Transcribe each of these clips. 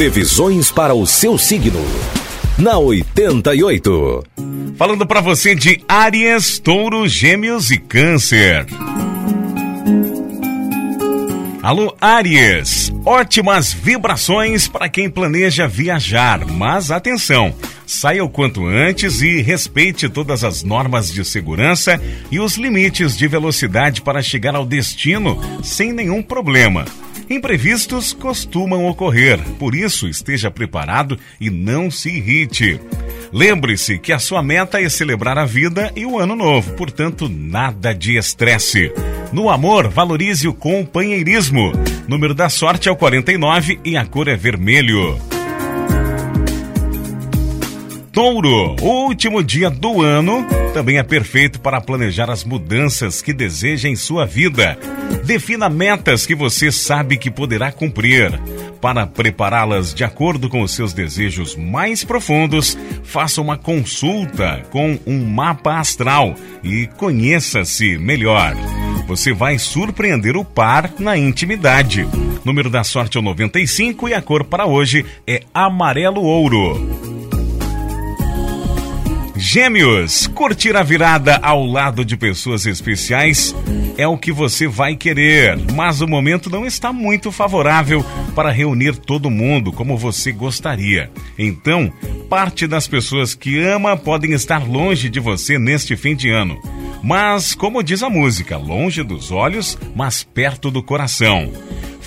Previsões para o seu signo. Na 88. Falando para você de Áries, Touro, Gêmeos e Câncer. Alô, Áries! Ótimas vibrações para quem planeja viajar, mas atenção! Saia o quanto antes e respeite todas as normas de segurança e os limites de velocidade para chegar ao destino sem nenhum problema. Imprevistos costumam ocorrer, por isso esteja preparado e não se irrite. Lembre-se que a sua meta é celebrar a vida e o ano novo, portanto, nada de estresse. No amor, valorize o companheirismo. Número da sorte é o 49 e a cor é vermelho. Touro, último dia do ano também é perfeito para planejar as mudanças que deseja em sua vida. Defina metas que você sabe que poderá cumprir. Para prepará-las de acordo com os seus desejos mais profundos, faça uma consulta com um mapa astral e conheça-se melhor. Você vai surpreender o par na intimidade. Número da sorte é o 95 e a cor para hoje é amarelo ouro. Gêmeos, curtir a virada ao lado de pessoas especiais é o que você vai querer, mas o momento não está muito favorável para reunir todo mundo como você gostaria. Então, parte das pessoas que ama podem estar longe de você neste fim de ano. Mas, como diz a música, longe dos olhos, mas perto do coração.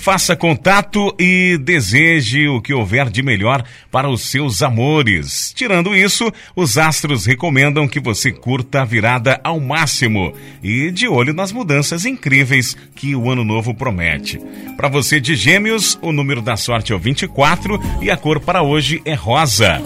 Faça contato e deseje o que houver de melhor para os seus amores. Tirando isso, os astros recomendam que você curta a virada ao máximo e de olho nas mudanças incríveis que o ano novo promete. Para você de Gêmeos, o número da sorte é o 24 e a cor para hoje é rosa.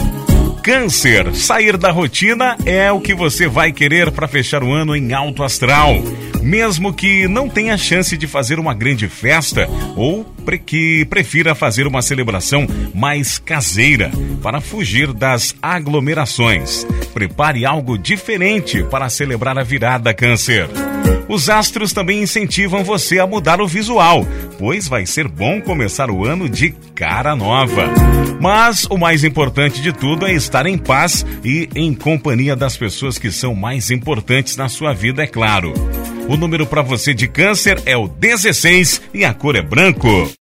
Câncer, sair da rotina é o que você vai querer para fechar o ano em alto astral. Mesmo que não tenha chance de fazer uma grande festa ou que prefira fazer uma celebração mais caseira para fugir das aglomerações. Prepare algo diferente para celebrar a virada, Câncer. Os astros também incentivam você a mudar o visual, pois vai ser bom começar o ano de cara nova. Mas o mais importante de tudo é estar em paz e em companhia das pessoas que são mais importantes na sua vida, é claro. O número para você de câncer é o 16 e a cor é branco.